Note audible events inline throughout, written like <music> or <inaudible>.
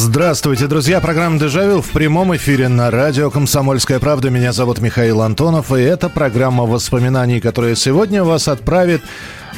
Здравствуйте, друзья. Программа «Дежавю» в прямом эфире на радио «Комсомольская правда». Меня зовут Михаил Антонов, и это программа воспоминаний, которая сегодня вас отправит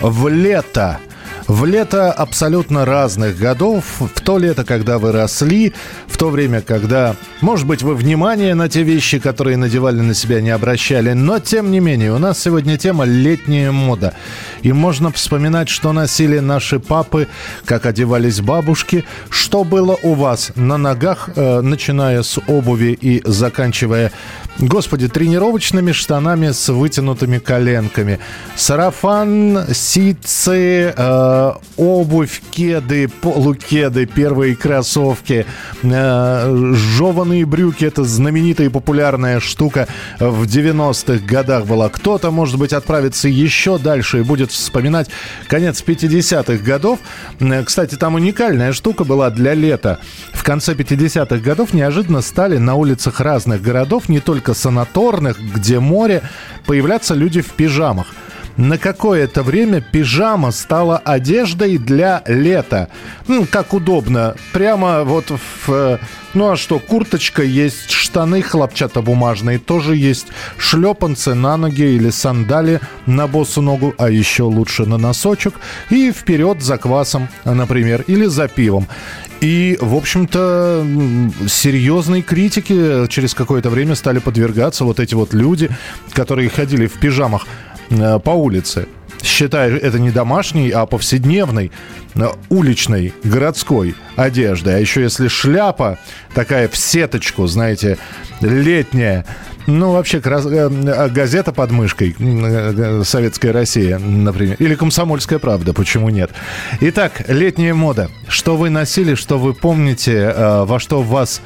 в лето – в лето абсолютно разных годов, в то лето, когда вы росли, в то время, когда, может быть, вы внимание на те вещи, которые надевали на себя, не обращали, но, тем не менее, у нас сегодня тема «Летняя мода». И можно вспоминать, что носили наши папы, как одевались бабушки, что было у вас на ногах, э, начиная с обуви и заканчивая Господи, тренировочными штанами с вытянутыми коленками. Сарафан, ситцы, э, обувь, кеды, полукеды, первые кроссовки, э, жеванные брюки. Это знаменитая и популярная штука в 90-х годах была. Кто-то, может быть, отправится еще дальше и будет вспоминать конец 50-х годов. Э, кстати, там уникальная штука была для лета. В конце 50-х годов неожиданно стали на улицах разных городов, не только санаторных, где море, появляться люди в пижамах. На какое-то время пижама стала одеждой для лета. Ну, как удобно. Прямо вот в... Э, ну а что, курточка есть, штаны хлопчатобумажные тоже есть, шлепанцы на ноги или сандали на босу ногу, а еще лучше на носочек, и вперед за квасом, например, или за пивом. И, в общем-то, серьезной критике через какое-то время стали подвергаться вот эти вот люди, которые ходили в пижамах по улице считая это не домашней, а повседневной, э, уличной, городской одеждой. А еще если шляпа такая в сеточку, знаете, летняя, ну, вообще, э, газета под мышкой э, «Советская Россия», например. Или «Комсомольская правда», почему нет? Итак, летняя мода. Что вы носили, что вы помните, во что вас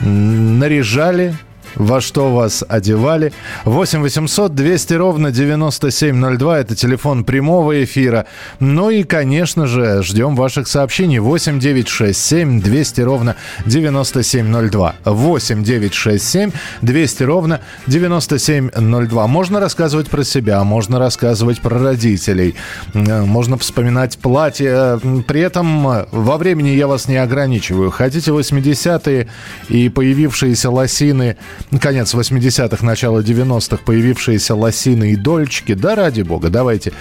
наряжали, во что вас одевали. 8 800 200 ровно 9702. Это телефон прямого эфира. Ну и, конечно же, ждем ваших сообщений. 8 9 6 7 200 ровно 9702. 8 9 6 7 200 ровно 9702. Можно рассказывать про себя, можно рассказывать про родителей, можно вспоминать платье. При этом во времени я вас не ограничиваю. Хотите 80-е и появившиеся лосины конец 80-х, начало 90-х появившиеся лосины и дольчики. Да ради бога, давайте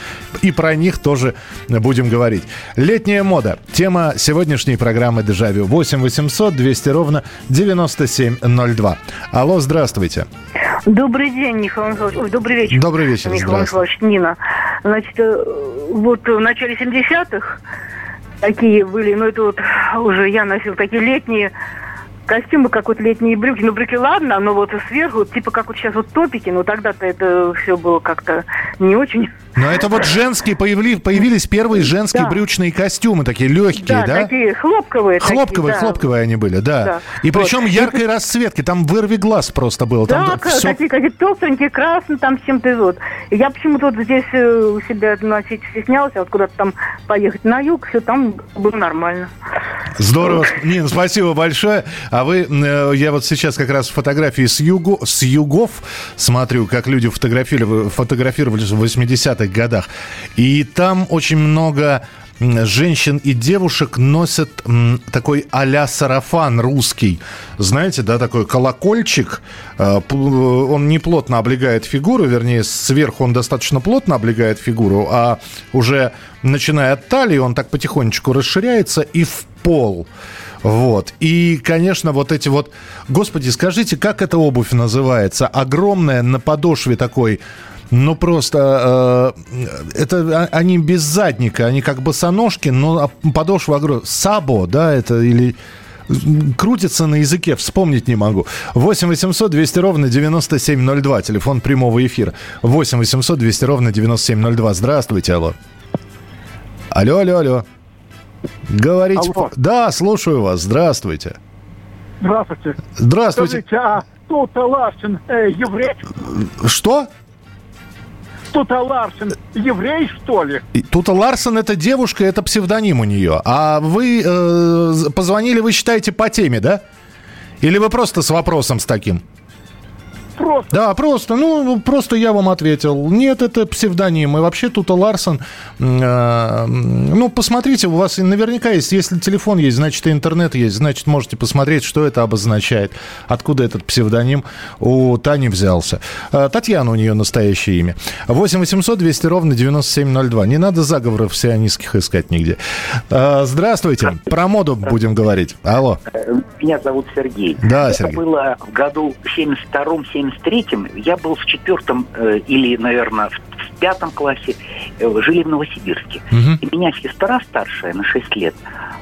и про них тоже будем говорить. Летняя мода. Тема сегодняшней программы «Дежавю». 8 800 200 ровно 9702. Алло, здравствуйте. Добрый день, Михаил. Ой, добрый вечер. Добрый вечер, Михаил Михайлович, Нина. Значит, э, вот в начале 70-х такие были, ну это вот уже я носил такие летние костюмы, как вот летние брюки. Ну, брюки ладно, но вот сверху, типа как вот сейчас вот топики, но тогда-то это все было как-то не очень. Но это вот женские, появили, появились первые женские да. брючные костюмы, такие легкие, да? Да, такие хлопковые. Хлопковые, такие, хлопковые они были, да. да. И вот. причем яркой расцветки, там вырви глаз просто было. Да, там все... такие, какие толстенькие, красные, там с чем-то вот. Я почему-то вот здесь э, у себя носить стеснялся, вот куда-то там поехать на юг, все там было нормально. Здорово. Нина, спасибо большое. А вы, э, я вот сейчас как раз фотографии с, югу, с югов смотрю, как люди фотографировали, фотографировались в 80-х годах. И там очень много женщин и девушек носят такой а-ля сарафан русский. Знаете, да, такой колокольчик. Э, он не плотно облегает фигуру, вернее, сверху он достаточно плотно облегает фигуру, а уже начиная от талии он так потихонечку расширяется и в пол. Вот. И, конечно, вот эти вот... Господи, скажите, как эта обувь называется? Огромная на подошве такой ну, просто э, это а, они без задника, они как босоножки, но подошва огромная. Сабо, да, это или крутится на языке, вспомнить не могу. 8 800 200 ровно 9702, телефон прямого эфира. 8 800 200 ровно 9702. Здравствуйте, алло. Алло, алло, алло. Говорите. Алло. Да, слушаю вас. Здравствуйте. Здравствуйте. Здравствуйте. Скажите, а Тута Ларсен э, еврей? Что? Тута Ларсен еврей, что ли? Тута Ларсен это девушка, это псевдоним у нее. А вы э, позвонили, вы считаете, по теме, да? Или вы просто с вопросом с таким? Просто. Да, просто, ну, просто я вам ответил. Нет, это псевдоним. И вообще Тута Ларсон, э, ну, посмотрите, у вас наверняка есть, если телефон есть, значит, и интернет есть, значит, можете посмотреть, что это обозначает, откуда этот псевдоним у Тани взялся. Э, Татьяна у нее настоящее имя. 8 800 200 ровно 9702. Не надо заговоров сионистских искать нигде. Э, здравствуйте. Про моду будем говорить. Алло. Меня зовут Сергей. Да, Это Сергей. было в году 72-73. Я был в четвертом э, или, наверное, в, в пятом классе. Э, жили в Новосибирске. Мгм. И меня сестра старшая на 6 лет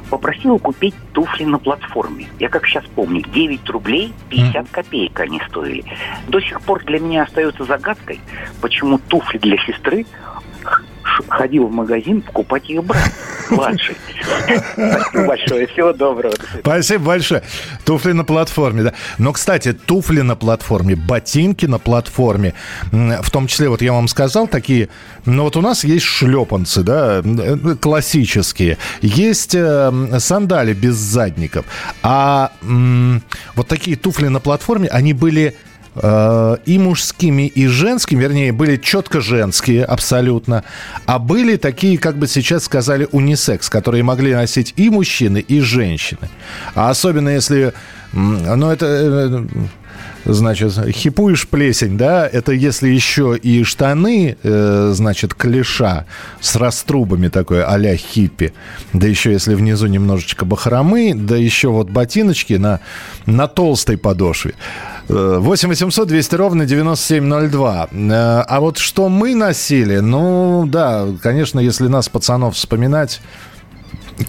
попросила купить туфли на платформе. Я как сейчас помню, 9 рублей 50 копеек они стоили. До сих пор для меня остается загадкой, почему туфли для сестры ходил в магазин покупать ее брат <laughs> младший. Спасибо большое. Всего доброго. Спасибо большое. Туфли на платформе, да. Но, кстати, туфли на платформе, ботинки на платформе, в том числе, вот я вам сказал, такие, ну вот у нас есть шлепанцы, да, э, классические, есть э, сандали без задников, а вот такие туфли на платформе, они были и мужскими, и женскими, вернее, были четко женские абсолютно, а были такие, как бы сейчас сказали, унисекс, которые могли носить и мужчины, и женщины. А особенно если, ну это, э, значит, хипуешь плесень, да, это если еще и штаны, э, значит, клеша с раструбами такой а-ля хиппи, да еще если внизу немножечко бахромы, да еще вот ботиночки на, на толстой подошве. Э, 8 800 200 ровно 9702. Э, А вот что мы носили, ну да, конечно, если нас, пацанов, вспоминать,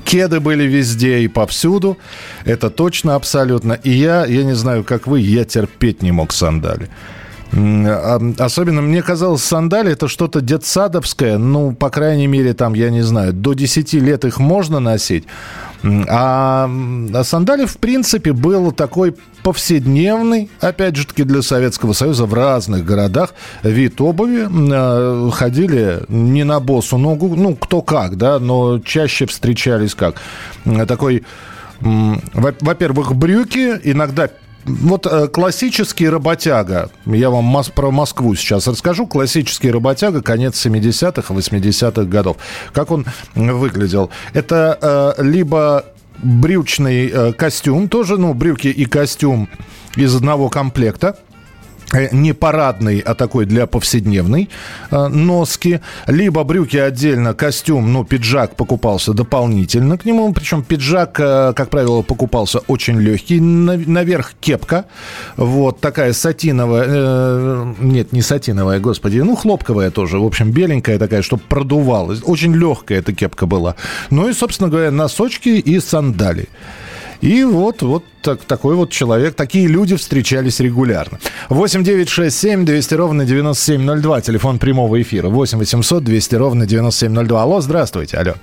Кеды были везде и повсюду. Это точно абсолютно. И я, я не знаю, как вы, я терпеть не мог сандали. А- Особенно мне казалось, сандали это что-то детсадовское. Ну, по крайней мере, там, я не знаю, до 10 лет их можно носить. А, м, сандали, в принципе, был такой повседневный, опять же таки, для Советского Союза в разных городах вид обуви. А, Ходили не на босу ногу, ну, кто как, да, но чаще встречались как. Такой, во-первых, брюки, иногда вот э, классический работяга, я вам про Москву сейчас расскажу, классический работяга, конец 70-х, 80-х годов. Как он выглядел? Это э, либо брючный э, костюм, тоже, ну, брюки и костюм из одного комплекта, Э, не парадный, а такой для повседневной э, носки. Либо брюки отдельно, костюм, ну, пиджак покупался дополнительно к нему. Причем пиджак, э, как правило, покупался очень легкий. На- Наверх кепка. Вот такая сатиновая. э, нет, не сатиновая, господи. Ну, хлопковая тоже. В общем, беленькая такая, чтобы продувалась. Очень легкая эта кепка была. Ну и, собственно говоря, носочки и сандали. И вот, вот так- такой вот человек, такие люди встречались регулярно. 8 9 6 7 200 ровно 9702, телефон прямого эфира. 8 800 200 ровно 9702. Алло, здравствуйте, алло.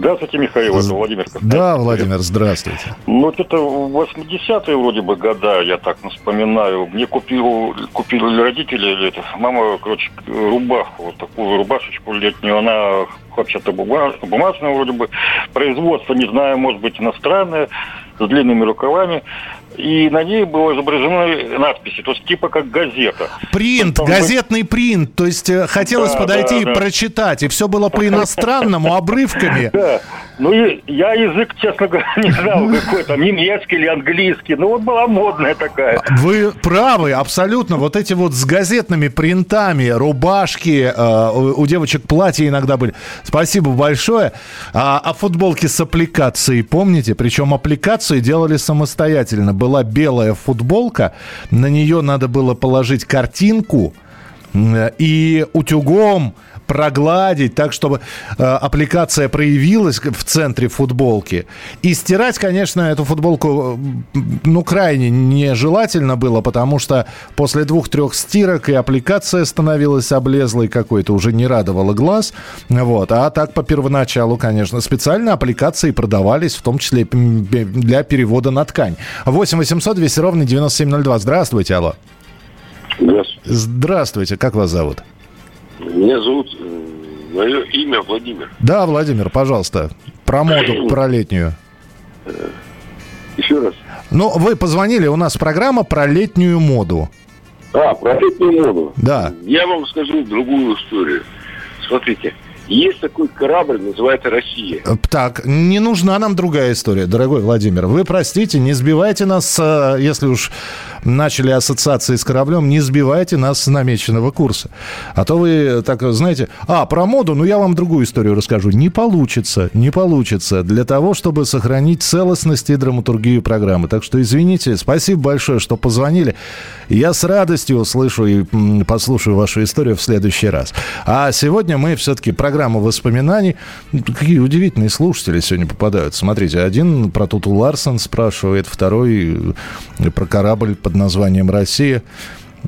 Здравствуйте, Михаил, это Владимир. Да, Владимир, здравствуйте. Ну, это в 80-е вроде бы года, я так вспоминаю. Мне купил, купили родители, или это, мама, короче, рубаху, вот такую рубашечку летнюю. Она вообще-то бума- бумажная вроде бы. Производство, не знаю, может быть, иностранное, с длинными рукавами. И на ней было изображены надписи, то есть типа как газета. Принт, Там газетный принт. То есть э, хотелось Да, подойти да, и да. прочитать. И все было по-иностранному, <laughs> обрывками. Да. Ну, и я язык, честно говоря, не знал какой там, немецкий или английский. Ну, вот была модная такая. Вы правы, абсолютно. Вот эти вот с газетными принтами, рубашки, э, у, у девочек платья иногда были. Спасибо большое. А, а футболки с аппликацией, помните? Причем аппликации делали самостоятельно. Была белая футболка, на нее надо было положить картинку, и утюгом прогладить так, чтобы э, аппликация проявилась в центре футболки. И стирать, конечно, эту футболку, ну, крайне нежелательно было, потому что после двух-трех стирок и аппликация становилась облезлой какой-то, уже не радовала глаз. Вот. А так по первоначалу, конечно, специально аппликации продавались, в том числе для перевода на ткань. 8 800 200 ровно 9702. Здравствуйте, алло. Здравствуйте. Здравствуйте, как вас зовут? Меня зовут, э, мое имя Владимир. Да, Владимир, пожалуйста, про моду, <clears throat> про летнюю. Еще раз. Ну, вы позвонили, у нас программа про летнюю моду. А, про летнюю моду. Да. Я вам скажу другую историю. Смотрите, есть такой корабль, называется «Россия». Э, Так, не нужна нам другая история, дорогой Владимир. Вы простите, не сбивайте нас, э, если уж начали ассоциации с кораблем, не сбивайте нас с намеченного курса. А то вы так, знаете, а, про моду, ну я вам другую историю расскажу. Не получится, не получится для того, чтобы сохранить целостность и драматургию программы. Так что извините, спасибо большое, что позвонили. Я с радостью услышу и послушаю вашу историю в следующий раз. А сегодня мы все-таки программа воспоминаний. Ну, Какие удивительные слушатели сегодня попадают. Смотрите, один про Туту Ларсон спрашивает, второй э, про корабль под названием «Россия».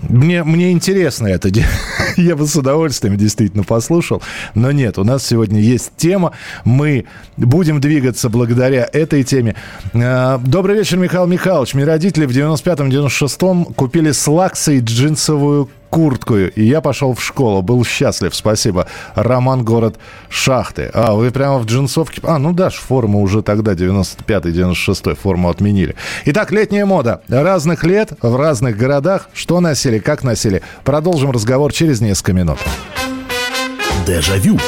Мне, мне интересно это. <laughs> Я бы с удовольствием действительно послушал. Но нет, у нас сегодня есть тема. Мы будем двигаться благодаря этой теме. Э, Добрый вечер, Михаил Михайлович. Мне родители в 95-96-м купили с лаксой джинсовую куртку, и я пошел в школу. Был счастлив, спасибо. Роман, город Шахты. А, вы прямо в джинсовке? А, ну да, форму уже тогда, 95-96 форму отменили. Итак, летняя мода. Разных лет, в разных городах. Что носили, как носили. Продолжим разговор через несколько минут. Дежавю.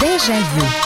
Дежавю.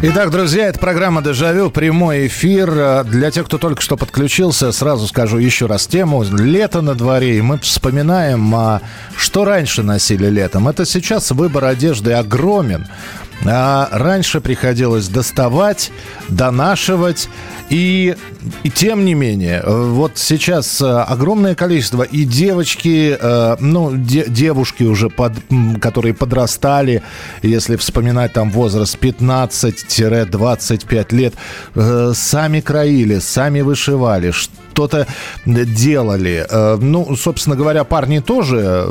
Итак, друзья, это программа «Дежавю», прямой эфир. Э, Для тех, кто только что подключился, сразу скажу еще раз тему. Лето на дворе, и мы вспоминаем, а, что раньше носили летом. Это сейчас выбор одежды огромен. А раньше приходилось доставать, донашивать. И, и тем не менее, э, вот сейчас э, огромное количество и девочки, э, ну, де- девушки уже, под, которые подрастали, если вспоминать там возраст 15-25 лет, сами краили, сами вышивали, что-то делали. Э, Ну, собственно говоря, парни тоже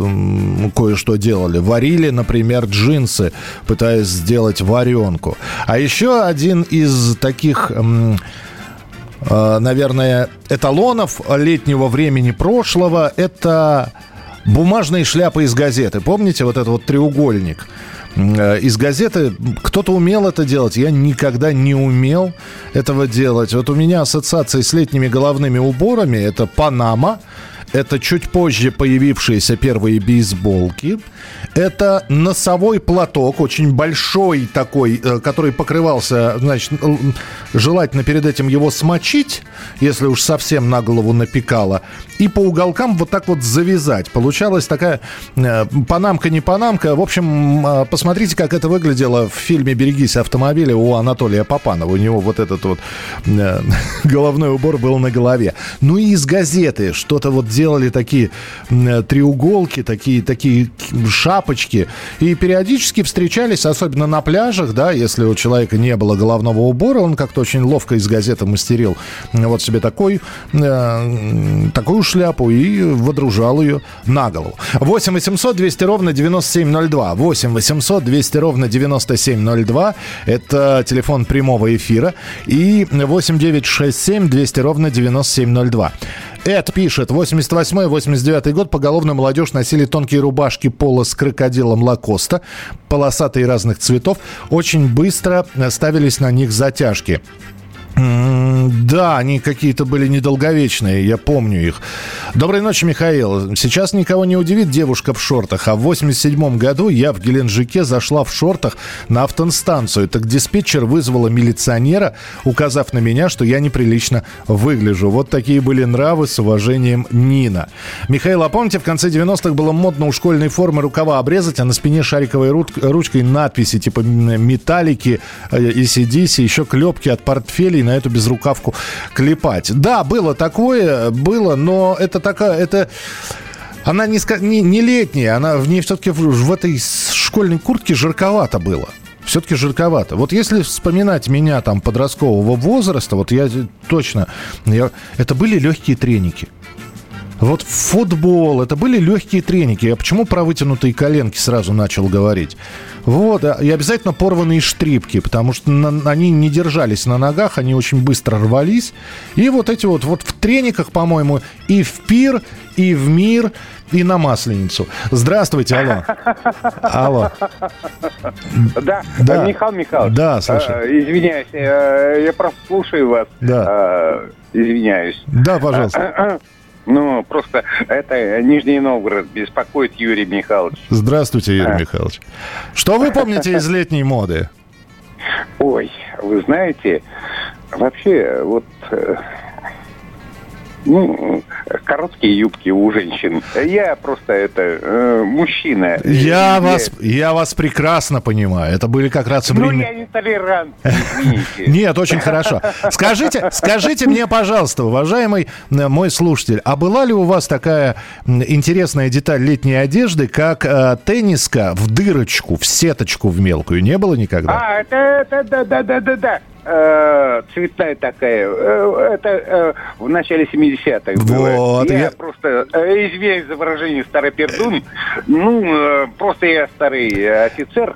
кое-что делали. Варили, например, джинсы, пытаясь сделать варенку. А еще один из таких... э, наверное, эталонов летнего времени прошлого – это бумажные шляпы из газеты. Помните вот этот вот треугольник? Э, Из газеты кто-то умел это делать, я никогда не умел этого делать. Вот у меня ассоциации с летними головными уборами – это Панама, это чуть позже появившиеся первые бейсболки. Это носовой платок, очень большой такой, э, который покрывался, значит, желательно перед этим его смочить, если уж совсем на голову напекало, и по уголкам вот так вот завязать. Получалась такая э, панамка, не панамка. В общем, э, посмотрите, как это выглядело в фильме «Берегись автомобиля» у Анатолия Попанова. У него вот этот вот э, <laughs> головной убор был на голове. Ну и из газеты что-то вот делали такие м, треуголки, такие, такие шапочки. И периодически встречались, особенно на пляжах, да, если у человека не было головного убора, он как-то очень ловко из газеты мастерил вот себе такой, э, такую шляпу и водружал ее на голову. 8 800 200 ровно 9702. 8 800 200 ровно 9702. Это телефон прямого эфира. И 8 9 6 7 200 ровно 9702. Эд пишет, 88-89 год, поголовно молодежь носили тонкие рубашки пола с крокодилом Лакоста, полосатые разных цветов. Очень быстро ставились на них затяжки. Да, они какие-то были недолговечные, я помню их. Доброй ночи, Михаил. Сейчас никого не удивит девушка в шортах, а в 87 году я в Геленджике зашла в шортах на автостанцию. Так диспетчер вызвала милиционера, указав на меня, что я неприлично выгляжу. Вот такие были нравы с уважением Нина. Михаил, а помните, в конце 90-х было модно у школьной формы рукава обрезать, а на спине шариковой ручкой надписи типа металлики, ACDC, э, еще клепки от портфелей на эту безрукавку клепать. Да, было такое, было, но это такая, это... Она не, не, не летняя, она в ней все-таки в, в этой школьной куртке жарковато было все-таки жарковато. Вот если вспоминать меня там подросткового возраста, вот я точно, я, это были легкие треники. Вот футбол, это были легкие треники. Я почему про вытянутые коленки сразу начал говорить? Вот, а, и обязательно порванные штрипки, потому что на, они не держались на ногах, они очень быстро рвались. И вот эти вот, вот в трениках, по-моему, и в пир, и в мир, и на Масленицу. Здравствуйте, алло. <laughs> Алло. Да, да. Михаил Михайлович. Да, слушай. Э, извиняюсь, э, я просто слушаю вас. Да. Извиняюсь. Да, пожалуйста. <clears throat> Ну, просто это Нижний Новгород беспокоит Юрий Михайлович. Здравствуйте, Юрий а. Михайлович. Что вы помните из летней моды? Ой, вы знаете, вообще вот ну, короткие юбки у женщин. Я просто это э, мужчина. Я, я вас, я вас прекрасно понимаю. Это были как раз время. Ну, я не толерант, <laughs> Нет, очень хорошо. Скажите, скажите мне, пожалуйста, уважаемый э, мой слушатель, а была ли у вас такая интересная деталь летней одежды, как э, тенниска в дырочку, в сеточку в мелкую? Не было никогда? А, это, это, да, да, да, да, да э, цветная такая. Э, это э, в начале 70-х вот, Я, я просто, э, извиняюсь за выражение старый пердун, ну, э, просто я старый офицер.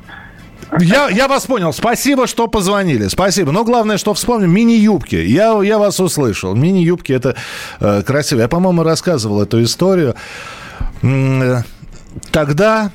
Я, я вас понял. Спасибо, что позвонили. Спасибо. Но главное, что вспомнил, мини-юбки. Я, я вас услышал. Мини-юбки это э, красиво. Я, по-моему, рассказывал эту историю. Э, тогда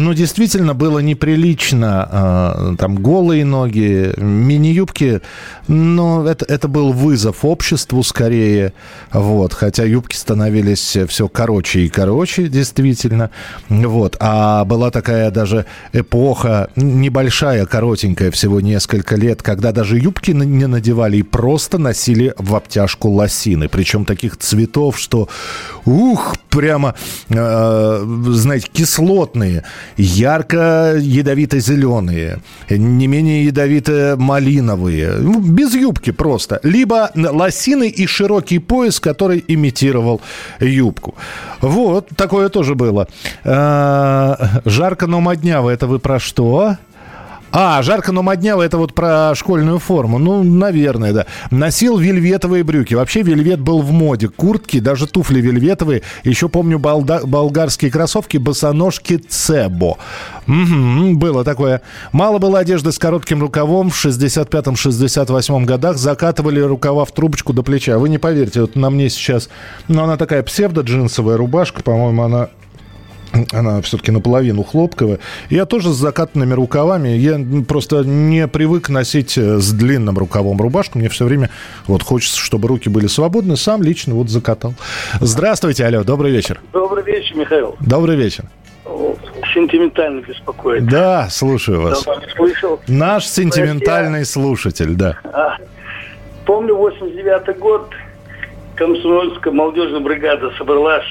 ну, действительно было неприлично. Э, там голые ноги, мини-юбки. Но это, это был вызов обществу скорее. Вот. Хотя юбки становились все короче и короче, действительно. Вот. А была такая даже эпоха, небольшая, коротенькая, всего несколько лет, когда даже юбки не надевали и просто носили в обтяжку лосины. Причем таких цветов, что, ух, прямо, э, знаете, кислотные ярко ядовито-зеленые, не менее ядовито-малиновые, ну, без юбки просто. Либо лосины и широкий пояс, который имитировал юбку. Вот, такое тоже было. А, жарко, но модняво, это вы про что? А, жарко, но модняво, это вот про школьную форму. Ну, наверное, да. Носил вельветовые брюки. Вообще вельвет был в моде. Куртки, даже туфли вельветовые. Еще помню балда- болгарские кроссовки, босоножки Цебо. Угу, было такое. Мало было одежды с коротким рукавом. В 65-68 годах закатывали рукава в трубочку до плеча. Вы не поверите, вот на мне сейчас... Ну, она такая псевдо-джинсовая рубашка, по-моему, она она все-таки наполовину хлопковая. Я тоже с закатанными рукавами. Я просто не привык носить э, с длинным рукавом рубашку. Мне все время вот хочется, чтобы руки были свободны. Сам лично вот закатал. Здравствуйте, алло, добрый вечер. Добрый вечер, Михаил. Добрый вечер. Сентиментально беспокоит. Да, слушаю вас. слышал. Наш сентиментальный слушатель, да. А, помню, 89 год комсомольская молодежная бригада собралась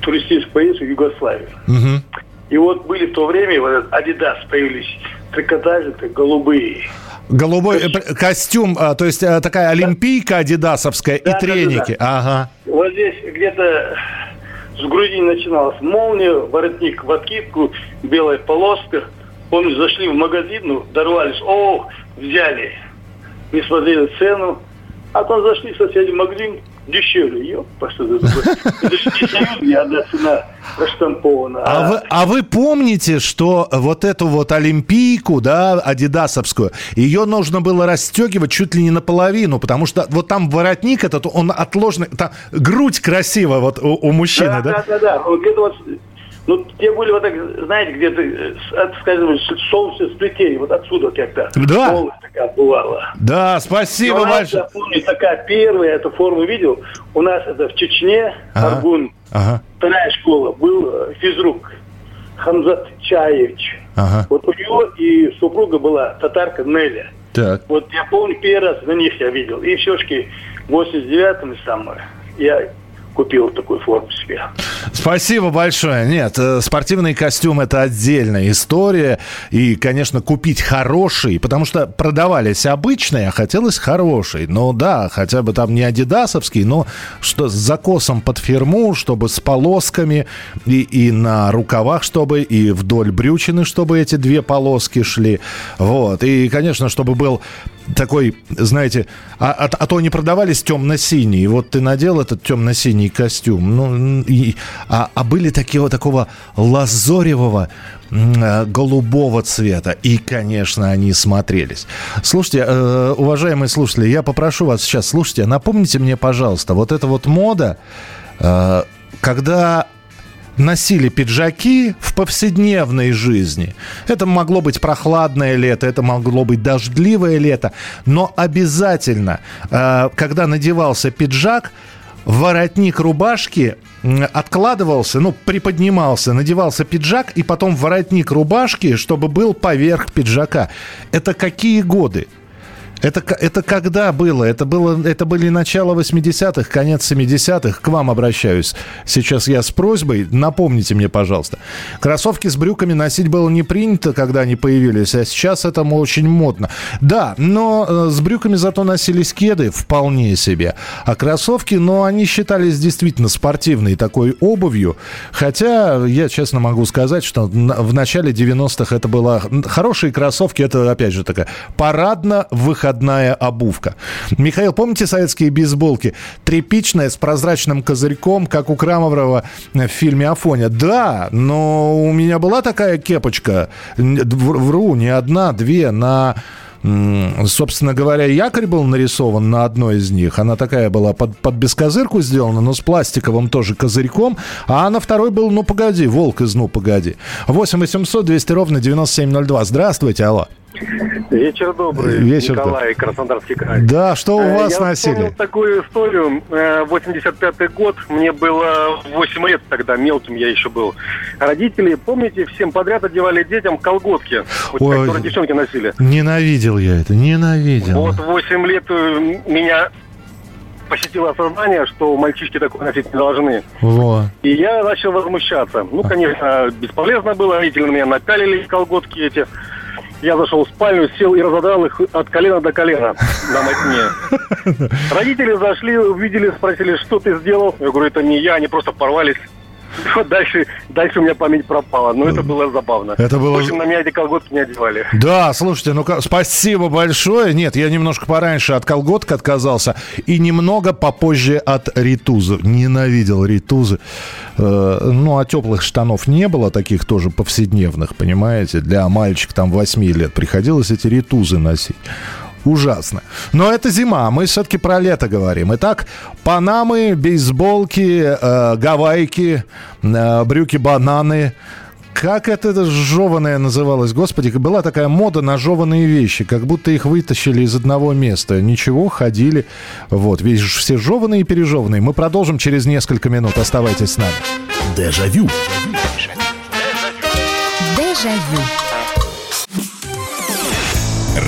туристическую поездку в Югославию. Угу. И вот были в то время, вот Адидас появились, трикотажи голубые. Голубой э, костюм, а, то есть а, такая олимпийка адидасовская да, и треники. Да, да, Ага. Вот здесь где-то с груди начиналась молния, воротник в откидку, белая полоска. Помню, зашли в магазин, ну, дорвались, о, взяли. Не смотрели цену. А там зашли в соседний магазин, дешевле. Ёп, что это Это же не союзная одна цена проштампована. А, вы, а вы помните, что вот эту вот олимпийку, да, адидасовскую, ее нужно было расстегивать чуть ли не наполовину, потому что вот там воротник этот, он отложенный, там грудь красивая вот у, у мужчины, да? Да, да, да. Вот где-то вот ну, те были вот так, знаете, где-то, от, скажем, солнечное сплетение, вот отсюда как-то. Да. Полная такая бывала. Да, спасибо большое. Я помню, такая первая эту форму видел. У нас это в Чечне, ага. Аргун, ага. вторая школа, был э, физрук Хамзат Чаевич. Ага. Вот у него и супруга была татарка Неля. Так. Вот я помню, первый раз на них я видел. И все-таки в 89-м самое я купил такую форму себе. Спасибо большое. Нет, э, спортивный костюм это отдельная история. И, конечно, купить хороший, потому что продавались обычные, а хотелось хороший. Ну да, хотя бы там не адидасовский, но что с закосом под фирму, чтобы с полосками и, и на рукавах, чтобы и вдоль брючины, чтобы эти две полоски шли. Вот. И, конечно, чтобы был такой, знаете, а, а, а то они продавались темно-синий. Вот ты надел этот темно-синий костюм. Ну, и, а, а были такие вот такого лазоревого э, голубого цвета. И, конечно, они смотрелись. Слушайте, э, уважаемые слушатели, я попрошу вас сейчас, слушайте, напомните мне, пожалуйста, вот эта вот мода, э, когда носили пиджаки в повседневной жизни. Это могло быть прохладное лето, это могло быть дождливое лето, но обязательно, э, когда надевался пиджак, воротник рубашки откладывался, ну, приподнимался, надевался пиджак, и потом воротник рубашки, чтобы был поверх пиджака. Это какие годы? Это, это когда было? Это, было? это были начало 80-х, конец 70-х. К вам обращаюсь. Сейчас я с просьбой. Напомните мне, пожалуйста. Кроссовки с брюками носить было не принято, когда они появились, а сейчас это очень модно. Да, но э, с брюками зато носились кеды вполне себе. А кроссовки, ну, они считались действительно спортивной такой обувью. Хотя, я честно могу сказать, что в начале 90-х это было... Хорошие кроссовки, это, опять же, такая парадно-выходная проходная обувка. Михаил, помните советские бейсболки? Тряпичная, с прозрачным козырьком, как у Крамоврова в фильме «Афоня». Да, но у меня была такая кепочка, вру, не одна, две, на Собственно говоря, якорь был нарисован на одной из них. Она такая была под, под бескозырку сделана, но с пластиковым тоже козырьком. А на второй был «Ну, погоди», «Волк из «Ну, погоди». 8 800 200 ровно 9702. Здравствуйте, алло. Вечер добрый, Вечер Николай. Краснодарский край. Да, что у вас Я носили? Я такую историю. 85-й год, мне было 8 лет тогда, мелким я еще был. Родители, помните, всем подряд одевали детям колготки, вот, Ой, которые девчонки носили. Ненавидел я это, ненавидел. Вот 8 лет э, меня посетило осознание, что мальчишки такое носить не должны. Во. И я начал возмущаться. Ну, конечно, бесполезно было. Родители на меня напялили колготки эти. Я зашел в спальню, сел и разодрал их от колена до колена на мотне. <laughs> Родители зашли, увидели, спросили, что ты сделал. Я говорю, это не я, они просто порвались. <laughs> Дальше, дальше у меня память пропала, но это было забавно. Это было... В общем, на меня эти колготки не одевали. Да, слушайте, ну спасибо большое. Нет, я немножко пораньше от колготок отказался и немного попозже от ритузы. Ненавидел ритузы. Э, ну, а теплых штанов не было, таких тоже повседневных, понимаете? Для мальчика там 8 лет приходилось эти ритузы носить. Ужасно. Но это зима, мы все-таки про лето говорим. Итак, панамы, бейсболки, э, гавайки, э, брюки-бананы. Как это жеванное называлось? Господи, была такая мода на жеванные вещи, как будто их вытащили из одного места. Ничего, ходили. Вот, видишь, все жеванные и пережеванные. Мы продолжим через несколько минут. Оставайтесь с нами. Дежавю. Дежавю.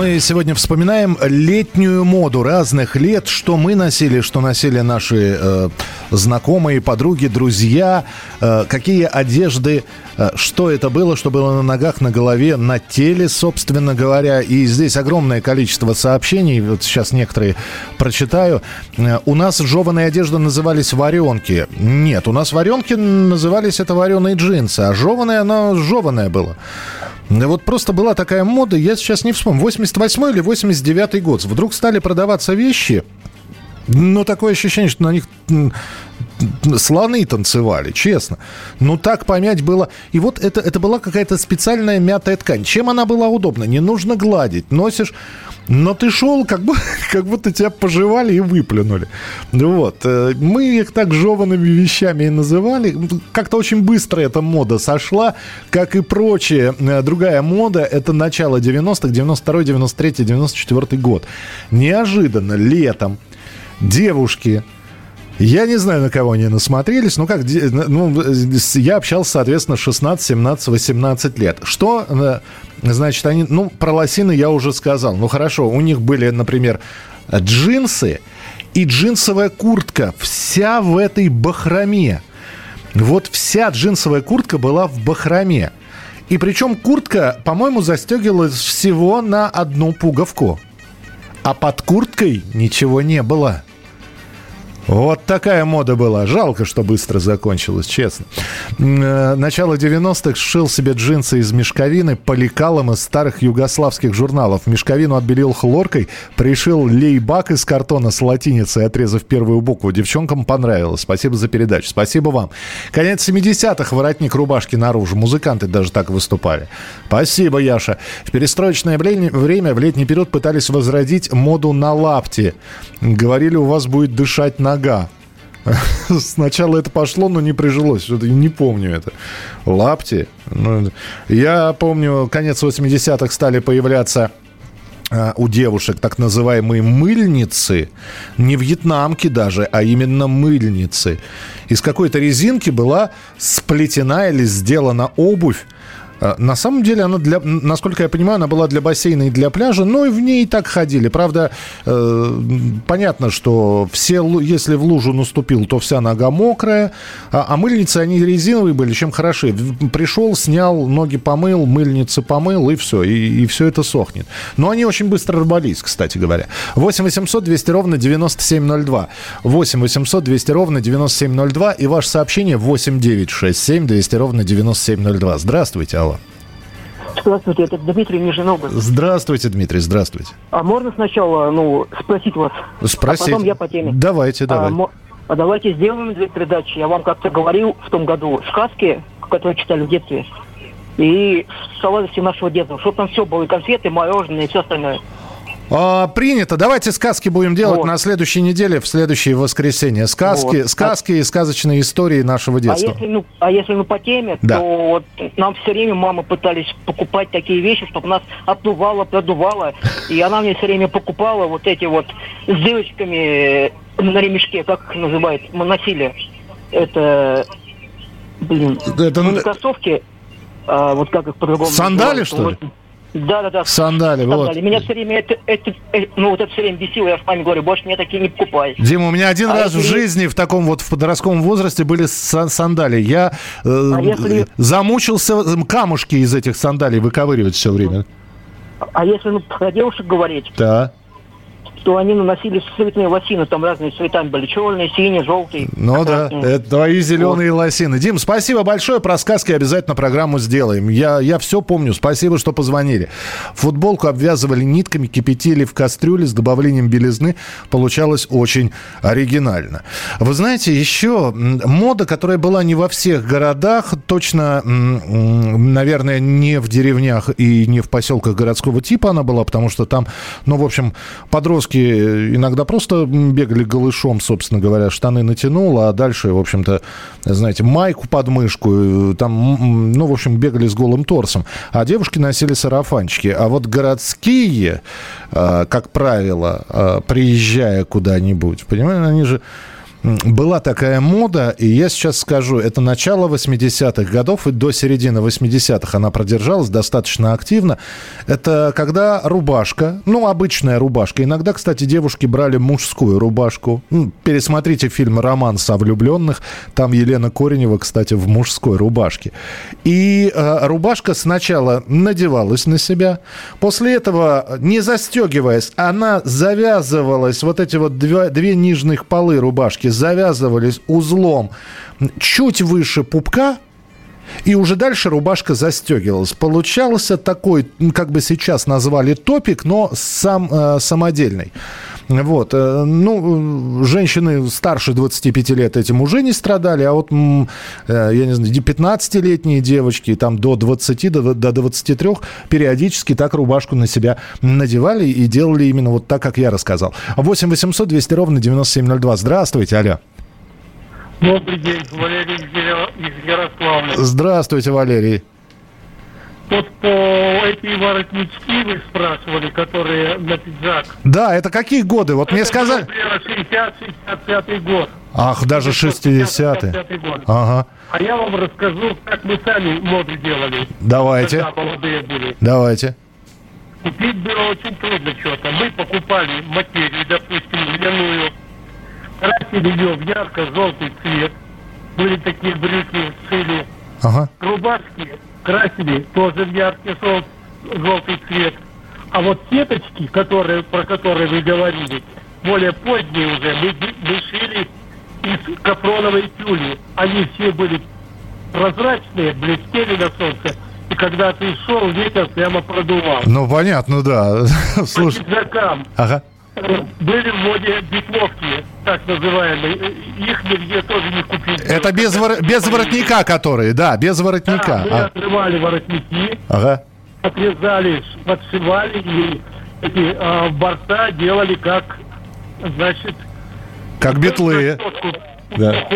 Мы сегодня вспоминаем летнюю моду разных лет, что мы носили, что носили наши э, знакомые, подруги, друзья, э, какие одежды, э, что это было, что было на ногах, на голове, на теле, собственно говоря. И здесь огромное количество сообщений, вот сейчас некоторые прочитаю. Э, у нас жеванные одежды назывались варенки. Нет, у нас варенки назывались это вареные джинсы, а жеванное оно жеванное было. Да Вот просто была такая мода, я сейчас не вспомню, 88 или 89 год. Вдруг стали продаваться вещи, ну, такое ощущение, что на них слоны танцевали, честно. Ну, так помять было. И вот это, это была какая-то специальная мятая ткань. Чем она была удобна? Не нужно гладить. Носишь, но ты шел, как, бы, <laughs> как будто тебя пожевали и выплюнули. Вот. Э, Мы их так жеванными вещами и называли. Как-то очень быстро эта мода сошла, как и прочее. Э, Другая мода – это начало 90-х, 92 93 94 год. Неожиданно летом девушки я не знаю, на кого они насмотрелись, но как, ну, я общался, соответственно, 16, 17, 18 лет. Что, э, значит, они, ну, про лосины я уже сказал. Ну, хорошо, у них были, например, джинсы и джинсовая куртка, вся в этой бахроме. Вот вся джинсовая куртка была в бахроме. И причем куртка, по-моему, застегивалась всего на одну пуговку. А под курткой ничего не было. Вот такая мода была. Жалко, что быстро закончилось, честно. Э, Начало 90-х сшил себе джинсы из мешковины по лекалам из старых югославских журналов. Мешковину отбелил хлоркой, пришил лейбак из картона с латиницей, отрезав первую букву. Девчонкам понравилось. Спасибо за передачу. Спасибо вам. Конец 70-х, воротник рубашки наружу. Музыканты даже так выступали. Спасибо, Яша. В перестроечное время, в летний период пытались возродить моду на лапти. Говорили, у вас будет дышать нога. <laughs> Сначала это пошло, но не прижилось. Не помню это. Лапти. Ну, я помню, конец 80-х стали появляться а, у девушек так называемые мыльницы, не вьетнамки даже, а именно мыльницы. Из какой-то резинки была сплетена или сделана обувь. А, На самом деле, она для, насколько я понимаю, она была для бассейна и для пляжа, но и в ней так ходили. Правда, э, понятно, что все, если в лужу наступил, то вся нога мокрая, а, а мыльницы, они резиновые были, чем хороши. Пришел, снял, ноги помыл, мыльницы помыл, и все, и, и все это сохнет. Но они очень быстро рвались, кстати говоря. 8 800 200 ровно 9702. 8 800 200 ровно 9702. И ваше сообщение 8 9 6 7 200 ровно 9702. Здравствуйте, алло. Здравствуйте, это Дмитрий Нижиногород. Здравствуйте, Дмитрий, здравствуйте. А можно сначала, ну, спросить вас? Спросить. А потом я по теме. Давайте, давай. А, а давайте сделаем две передачи. Я вам как-то говорил в том году сказки, которые читали в детстве, и сладости нашего детства. Чтобы там все было, и конфеты, мороженое, и все остальное. А, принято. Давайте сказки будем делать Вот. на следующей неделе, в следующее воскресенье. Сказки, Вот. сказки и сказочные истории нашего А детства. если, ну, а если ну по теме, Да. то вот нам все время мама пытались покупать такие вещи, чтобы нас отдувало, продувало. И она мне все время покупала вот эти вот с дырочками э, на ремешке, как их называют, мы носили. Это, блин, Это- кроссовки, а вот как их по-другому Сандали, называют. что ли? Вот. Да, да, да. Сандали, вот. Меня все время это, это, э, ну вот это все время бесило, я с вами говорю, больше мне такие не покупай. Дима, у меня один А раз в если- жизни в таком вот в подростковом возрасте были са- сандали. Я э, А если- замучился камушки из этих сандалий выковыривать все время. А если ну, про девушек говорить, Да. То они наносили цветные лосины, там разные цветами были, черные, синие, желтые. Ну да, красные. это твои зеленые лосины. Дим, спасибо большое. Про сказки обязательно программу сделаем. Я, я все помню. Спасибо, что позвонили. Футболку обвязывали нитками, кипятили в кастрюле с добавлением белизны. Получалось очень оригинально. Вы знаете, еще мода, которая была не во всех городах, точно, наверное, не в деревнях и не в поселках городского типа она была, потому что там, ну, в общем, подростку девушки иногда просто бегали голышом, собственно говоря, штаны натянул, а дальше, в общем-то, знаете, майку под мышку, э, там, ну, в общем, бегали с голым торсом. А девушки носили сарафанчики. А вот городские, э, как правило, э, приезжая куда-нибудь, понимаете, они же была такая мода, и я сейчас скажу, это начало 80-х годов, и до середины 80-х она продержалась достаточно активно. Это когда рубашка, ну, обычная рубашка. Иногда, кстати, девушки брали мужскую рубашку. Пересмотрите фильм «Романс о влюбленных». Там Елена Коренева, кстати, в мужской рубашке. И э, рубашка сначала надевалась на себя. После этого, не застегиваясь, она завязывалась, вот эти вот две, две нижних полы рубашки завязывались узлом чуть выше пупка, и уже дальше рубашка застегивалась. Получался такой, как бы сейчас назвали топик, но сам э, самодельный. Вот. э, Ну, женщины старше 25 лет этим уже не страдали, а вот, э, я не знаю, 15-летние девочки, там до 20, до, до 23, периодически так рубашку на себя надевали и делали именно вот так, как я рассказал. 8 800 200 ровно 9702. Здравствуйте, алло. Добрый день, Валерий из Ярославля. Здравствуйте, Валерий. Вот по эти воротнички вы спрашивали, которые на пиджак. Да, это какие годы? Вот мне Это сказали... было примерно 60-65 год. Ах, даже 60-е. 65-й год. Ага. А я вам расскажу, как мы сами моду делали. Давайте. Когда молодые были. Давайте. Купить было очень трудно что-то. Мы покупали материю, допустим, льняную, красили ее в ярко-желтый цвет. Были такие брюки, шили. Ага. Рубашки красили тоже в яркий жел- желтый цвет. А вот сеточки, которые, про которые вы говорили, более поздние уже, мы, мы шили из капроновой тюли. Они все были прозрачные, блестели на солнце. И когда ты шел, ветер прямо продувал. Ну, понятно, да. <laughs> По Слушай. пиджакам Ага. Были в моде битловки, так называемые. Их нигде тоже не купить. Это без, вор- без воротника, которые, да, без воротника. Мы А, отрывали воротники, Ага. отрезали, подшивали и эти а, борта делали как, значит, Как битлы. Да.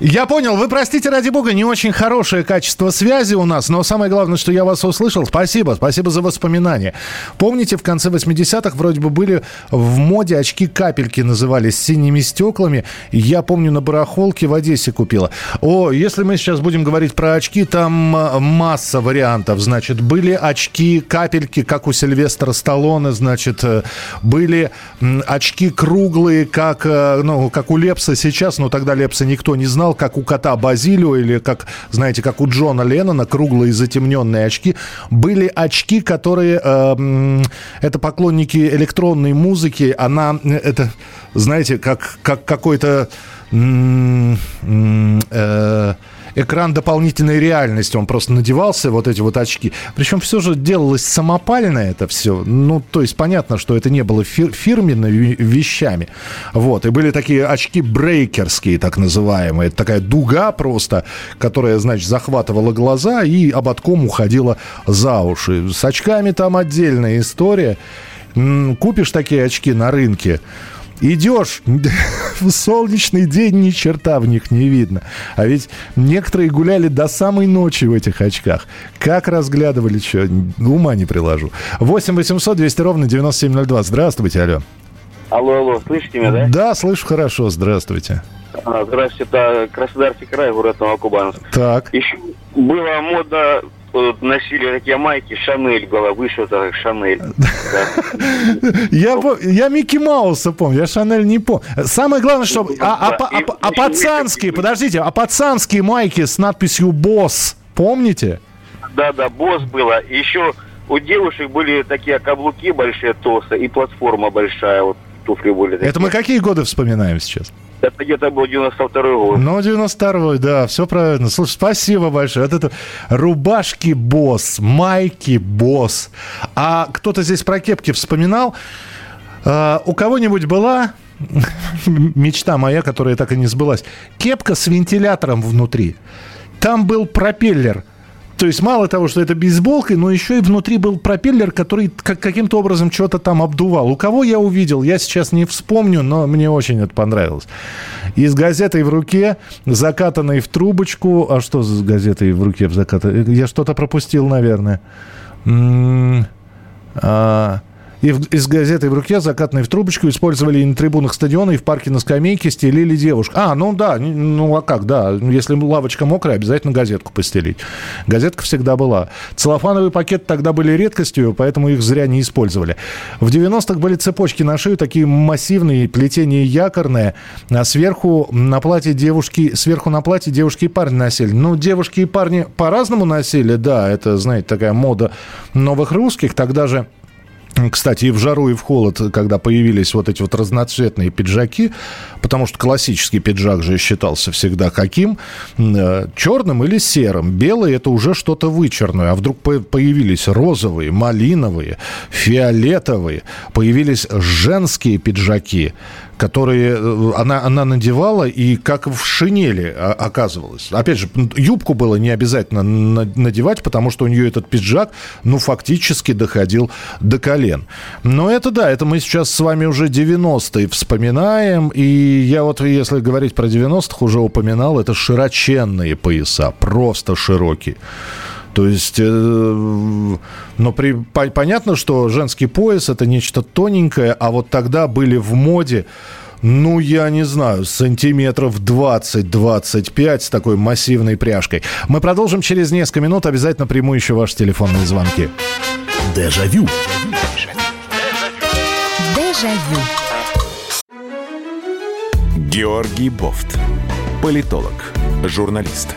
Я понял. Вы, простите, ради бога, не очень хорошее качество связи у нас, но самое главное, что я вас услышал. Спасибо, спасибо за воспоминания. Помните, в конце 80-х вроде бы были в моде очки-капельки назывались с синими стеклами. Я помню, на барахолке в Одессе купила. О, если мы сейчас будем говорить про очки, там а, масса вариантов. Значит, были очки-капельки, как у Сильвестра Сталлоне, значит, э, были очки круглые, как, э, ну, как у Лепса сейчас, но тогда Лепса никто не знал, как у кота Базилио или как, знаете, как у Джона Леннона, круглые затемненные очки. Были очки, которые, э, это поклонники электронной музыки, она, э, это, знаете, как, как какой-то э, экран дополнительной реальности. Он просто надевался, вот эти вот очки. Причем все же делалось самопально это все. Ну, то есть понятно, что это не было фир- фирменными вещами. Вот. И были такие очки брейкерские, так называемые. Это такая дуга просто, которая, значит, захватывала глаза и ободком уходила за уши. С очками там отдельная история. Купишь такие очки на рынке, Идешь, <laughs> в солнечный день ни черта в них не видно. А ведь некоторые гуляли до самой ночи в этих очках. Как разглядывали, что, ума не приложу. 8 800 200 ровно 9702. Здравствуйте, алло. Алло, алло, слышите меня, да? Да, слышу хорошо, здравствуйте. А, Здравствуйте, это Краснодарский край, город Новокубанск. Так. Еще было модно, носили такие майки, Шанель была, вышита как Шанель. Я, я Микки Мауса помню, я Шанель не помню. Самое главное, что... А, а а а пацанские, подождите, а пацанские майки с надписью «Босс», помните? Да, да, босс было. Еще у девушек были такие каблуки большие, тосы, и платформа большая, вот туфли были. такие. Это мы какие годы вспоминаем сейчас? Это где-то был 92 год. Ну, 92-й, да, все правильно. Слушай, спасибо большое. Вот это рубашки босс, майки босс. А кто-то здесь про кепки вспоминал. А, у кого-нибудь была <laughs> мечта моя, которая так и не сбылась. Кепка с вентилятором внутри. Там был пропеллер. То есть мало того, что это бейсболка, но еще и внутри был пропеллер, который как, каким-то образом что-то там обдувал. У кого я увидел, я сейчас не вспомню, но мне очень это понравилось. И с газетой в руке, закатанной в трубочку. А что с газетой в руке в закатанной? Я что-то пропустил, наверное. М, а, и, в- и с газетой в руке, закатанной в трубочку, использовали и на трибунах стадиона, и в парке на скамейке стелили девушек. А, ну да, ну а как, да. Если лавочка мокрая, обязательно газетку постелить. Газетка всегда была. Целлофановый пакет тогда были редкостью, поэтому их зря не использовали. В 90-х были цепочки на шею, такие массивные, плетение якорное, а сверху на платье девушки, сверху на платье девушки и парни носили. Ну, девушки и парни по-разному носили, да, это, знаете, такая мода новых русских. Тогда же кстати, и в жару, и в холод, когда появились вот эти вот разноцветные пиджаки, потому что классический пиджак же считался всегда каким? Э, Черным или серым. Белый – это уже что-то вычерное. А вдруг по- появились розовые, малиновые, фиолетовые. Появились женские пиджаки, которые э, она, она надевала и как в шинели а, оказывалось. Опять же, юбку было не обязательно на- надевать, потому что у нее этот пиджак, ну, фактически доходил до колен. Но это да, это мы сейчас с вами уже 90-е вспоминаем. И я вот, если говорить про 90-х, уже упоминал, это широченные пояса, просто широкие. То есть, э, но при, по- понятно, что женский пояс это нечто тоненькое, а вот тогда были в моде, ну, я не знаю, сантиметров 20-25 с такой массивной пряжкой. Мы продолжим через несколько минут, обязательно приму еще ваши телефонные звонки. Дежавю. Дежавю. Георгий Бофт. Политолог, журналист,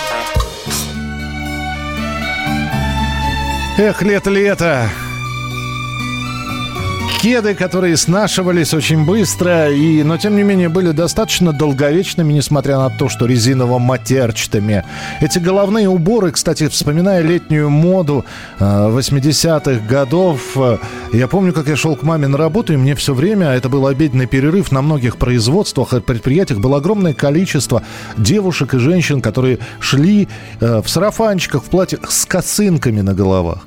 Эх, лето-лето. Кеды, которые снашивались очень быстро, и, но тем не менее были достаточно долговечными, несмотря на то, что резиново-матерчатыми. Эти головные уборы, кстати, вспоминая летнюю моду э, 80-х годов, э, я помню, как я шел к маме на работу, и мне все время, это был обеденный перерыв, на многих производствах и предприятиях было огромное количество девушек и женщин, которые шли э, в сарафанчиках, в платьях с косынками на головах.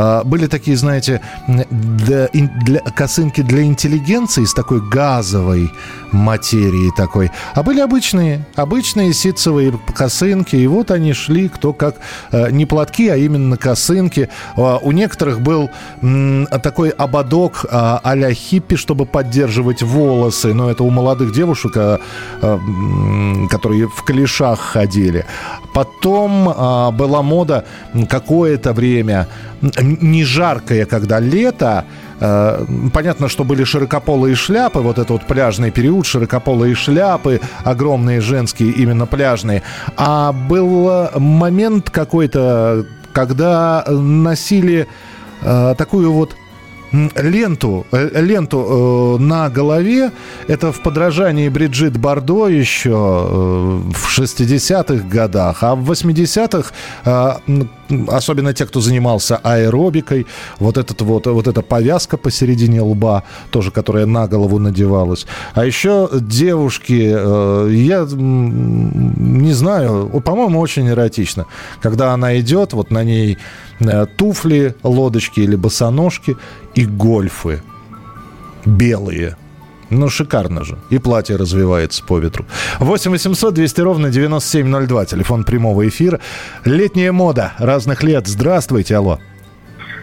А, Были такие, знаете, для, для- косынки для интеллигенции с такой газовой материи такой. А были обычные, обычные ситцевые косынки. И вот они шли, кто как, э, не платки, а именно косынки. А, У некоторых был такой ободок а, а-ля хиппи, чтобы поддерживать волосы. Но это у молодых девушек, которые в клешах ходили. Потом была мода какое-то время не жаркое, когда лето. Э, Понятно, что были широкополые шляпы, вот это вот пляжный период, широкополые шляпы, огромные женские, именно пляжные. А был э, момент какой-то, когда носили э, такую вот ленту, э, ленту э, на голове. Это в подражании Бриджит Бардо еще э, в 60-х годах. А в 80-х, э, м, особенно те, кто занимался аэробикой, вот, этот вот, вот эта повязка посередине лба, тоже которая на голову надевалась. А еще девушки, я не знаю, по-моему, очень эротично. Когда она идет, вот на ней туфли, лодочки или босоножки и гольфы белые. Ну, шикарно же. И платье развивается по ветру. 8 800 200 ровно 9702. Телефон прямого эфира. Летняя мода разных лет. Здравствуйте, алло.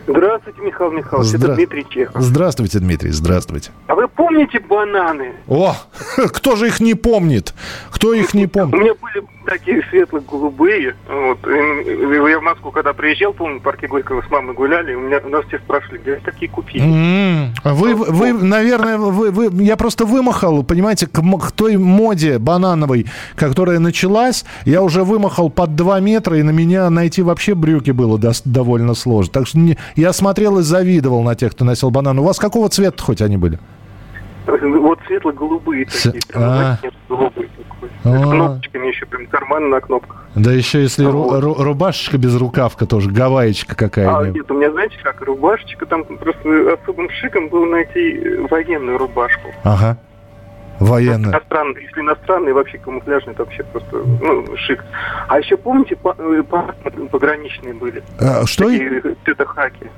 Здравствуйте, Михаил Михайлович, Здра- это Дмитрий Чехов. Здравствуйте, Дмитрий, здравствуйте. А вы помните бананы? О, <laughs> кто же их не помнит? Кто их не У помнит? меня были такие светло-голубые. Вот. Я в Москву, когда приезжал, помню, в парке Горького с мамой гуляли, у меня у нас все спрашивали, где такие купили? М, Вы, вы, наверное, вы, вы- я просто вымахал, понимаете, к, к той моде банановой, которая началась, я уже вымахал под 2 метра, и на меня найти вообще брюки было дос- довольно сложно. Так что не- я смотрел и завидовал на тех, кто носил бананы. У вас какого цвета хоть они были? Вот светло-голубые С- такие. а. голубые. С кнопочками еще, прям карманы на кнопках. Да еще если ру- рубашечка без рукавка тоже, гаваечка А какая-нибудь. нет, у меня, знаете, как рубашечка, там просто особым шиком было найти э, военную рубашку. Ага. Военная. Иностранный, если иностранный, вообще камуфляжный, это вообще просто, ну, шик. А еще помните, э, панамы пограничные были? А, что? Такие цвета хаки.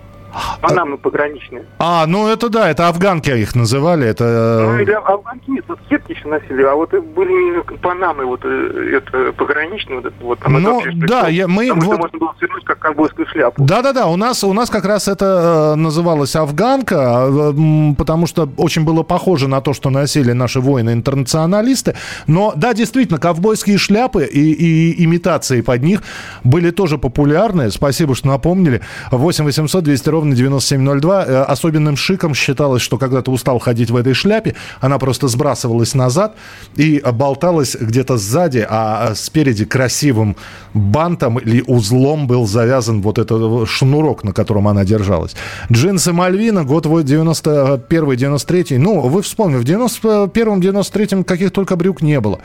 Панамы пограничные. А, ну это да, это афганки их называли, Ну, это... или афганки нет, вот кепки еще носили, а вот были панамы, вот э, это пограничные, вот это вот. там это Ну, вообще да, прикол. я- мы Потому что вот- можно было свернуть как ковбойскую шляпу. Да-да-да, у нас, у нас как раз это э, называлось афганка, м, потому что очень было похоже на то, что носили наши воины-интернационалисты. Но да, действительно, ковбойские шляпы и, и имитации под них были тоже популярны. Спасибо, что напомнили. 8 800 200 ровно 9702. Э, Особенным шиком считалось, что когда ты устал ходить в этой шляпе, она просто сбрасывалась назад и болталась где-то сзади, а спереди красивым бантом или узлом был завязан вот этот шнурок, на котором она держалась. Джинсы Мальвина, год вот 91-93. Ну, вы вспомните, в 91-93 каких только брюк не было.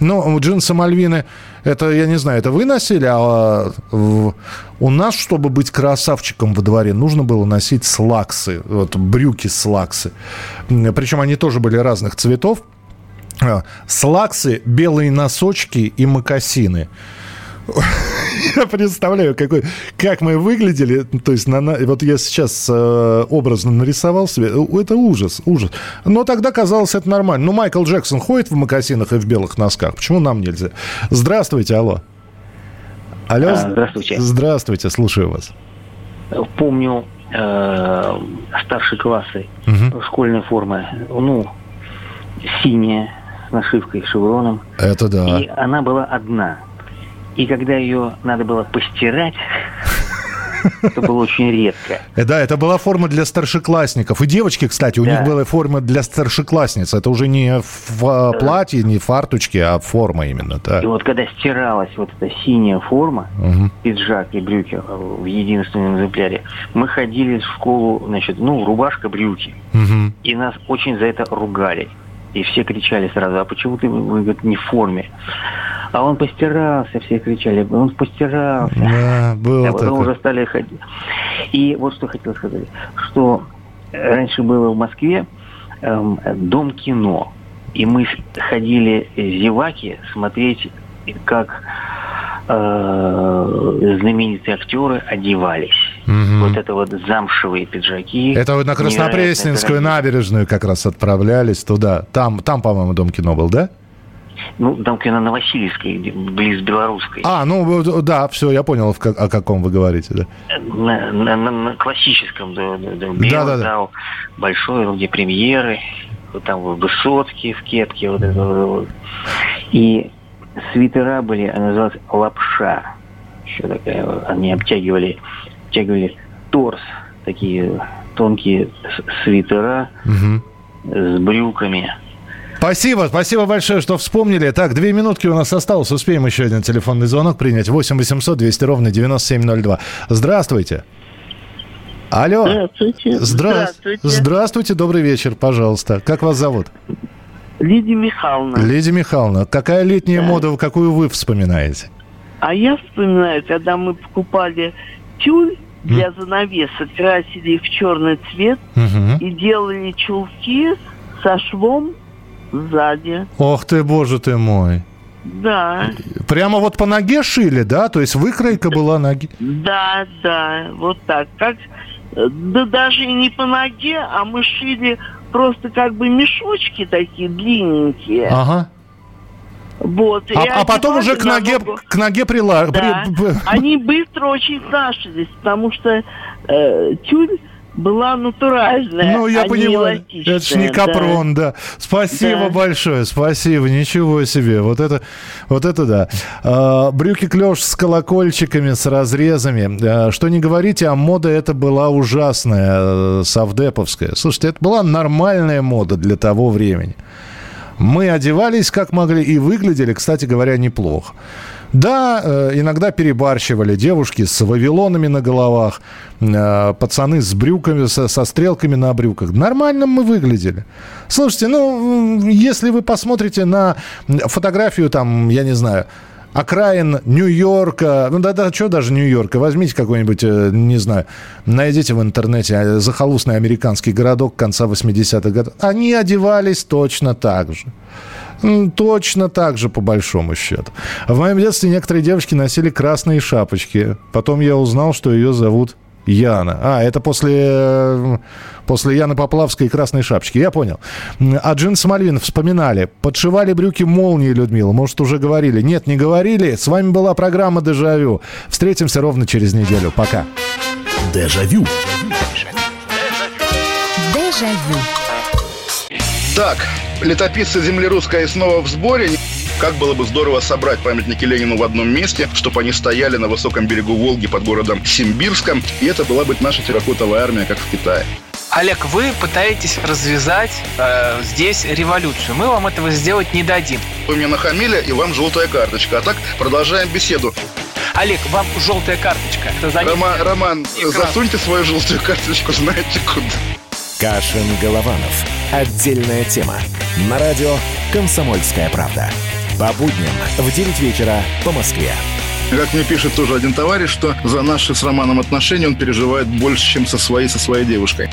Но джинсы Мальвины, это, я не знаю, это вы носили, а у нас, чтобы быть красавчиком во дворе, нужно было носить слаксы, вот брюки слаксы. Причем они тоже были разных цветов. А, Слаксы, белые носочки и мокасины. <laughs> Я представляю, какой, как мы выглядели. То есть, на, вот я сейчас э, образно нарисовал себе. Э, Это ужас, ужас. Но тогда казалось это нормально. Ну, Майкл Джексон ходит в мокасинах и в белых носках. Почему нам нельзя? Здравствуйте, алло. Алло. А, здравствуйте. Здравствуйте, слушаю вас. Помню э, старшие классы, Мгм. школьная форма, ну, синяя, с нашивкой, шевроном. Это да. И она была одна. И когда ее надо было постирать, это было очень редко. Э, Да, это была форма для старшеклассников. И девочки, кстати, у Да. них была форма для старшеклассниц. Это уже не в платье, не фарточки, а форма именно. Да. И вот когда стиралась вот эта синяя форма, Мгм. пиджак и брюки э, в единственном экземпляре, мы ходили в школу, значит, ну, рубашка, брюки. Мгм. И нас очень за это ругали. И все кричали сразу, а почему ты говорит, не в форме? А он постирался, все кричали, он постирался. Да, было а потом такое. уже стали ходить. И вот что хотел сказать, что раньше было в Москве эм, дом кино. И мы ходили э, зеваки смотреть, как э, знаменитые актеры одевались. Мгм. Вот это вот замшевые пиджаки. Это вы на Краснопресненскую набережную как раз отправлялись туда. Там, там по-моему, Дом кино был, да? Ну, дом кино на Васильевской, близ Белорусской. А, ну вот, да, все, я понял, о каком вы говорите. Да. На, на- на- классическом, да, да, да, белый Да-да-да. зал, большой, где премьеры, вот там вот Высоцкий в кепке, вот это вот, вот. И свитера были, она называлась лапша. Еще такая, вот, они обтягивали, обтягивали торс, такие тонкие свитера Мгм. с брюками. Спасибо, спасибо большое, что вспомнили. Так, две минутки у нас осталось. Успеем еще один телефонный звонок принять. 8 800 200 ровно 9702. Здравствуйте. Алло. Здравствуйте. Здра- Здравствуйте. Здравствуйте, добрый вечер, пожалуйста. Как вас зовут? Лидия Михайловна. Лидия Михайловна, какая летняя мода, какую вы вспоминаете? А я вспоминаю, когда мы покупали тюль для занавесок, красили их в черный цвет Мгм. и делали чулки со швом сзади. Ох ты, боже ты мой. Да, Прямо вот по ноге шили, да? То есть выкройка была ноги. да, да, вот так. Как, да даже и не по ноге, а мы шили просто как бы мешочки такие длинненькие. Ага. Вот, и А, а потом уже к ноге, к ноге прила... Да. при- <laughs> Они быстро очень изнашивались, потому что э, тюль была натуральная. Ну, я а не понимаю. Это ж не эластичная, да. капрон, да. Спасибо Да. большое, спасибо. Ничего себе. Вот это, вот это да. А, брюки клеш с колокольчиками, с разрезами. А, что не говорите, а мода это была ужасная, э, совдеповская. Слушайте, это была нормальная мода для того времени. Мы одевались как могли и выглядели, кстати говоря, неплохо. Да, э, иногда перебарщивали девушки с вавилонами на головах, э, пацаны с брюками, со, со стрелками на брюках. Нормально мы выглядели. Слушайте, ну, если вы посмотрите на фотографию, там, я не знаю, окраин Нью-Йорка, ну да-да, что даже Нью-Йорка, возьмите какой-нибудь, э, не знаю, найдите в интернете э, захолустный американский городок конца 80-х годов. Они одевались точно так же. Точно так же, по большому счету. В моем детстве некоторые девочки носили красные шапочки. Потом я узнал, что ее зовут Яна. А, это после, э, после Яны Поплавской и красной шапочки. Я понял. А джинсы Мальвин вспоминали. Подшивали брюки молнии, Людмила. Может, уже говорили? Нет, не говорили. С вами была программа «Дежавю». Встретимся ровно через неделю. Пока. Дежавю. Дежавю. Так, летописцы земли русской снова в сборе. Как было бы здорово собрать памятники Ленину в одном месте, чтобы они стояли на высоком берегу Волги под городом Симбирском, и это была бы наша терракотовая армия, как в Китае. Олег, вы пытаетесь развязать э, здесь революцию. Мы вам этого сделать не дадим. Вы мне нахамили, и вам желтая карточка. А так продолжаем беседу. Олег, вам желтая карточка. За ним- Рома- Роман, Экран. засуньте свою желтую карточку, знаете куда. Кашин Голованов. Отдельная тема. На радио «Комсомольская правда». По будням в 9 вечера по Москве. Как мне пишет тоже один товарищ, что за наши с Романом отношения он переживает больше, чем со своей, со своей девушкой.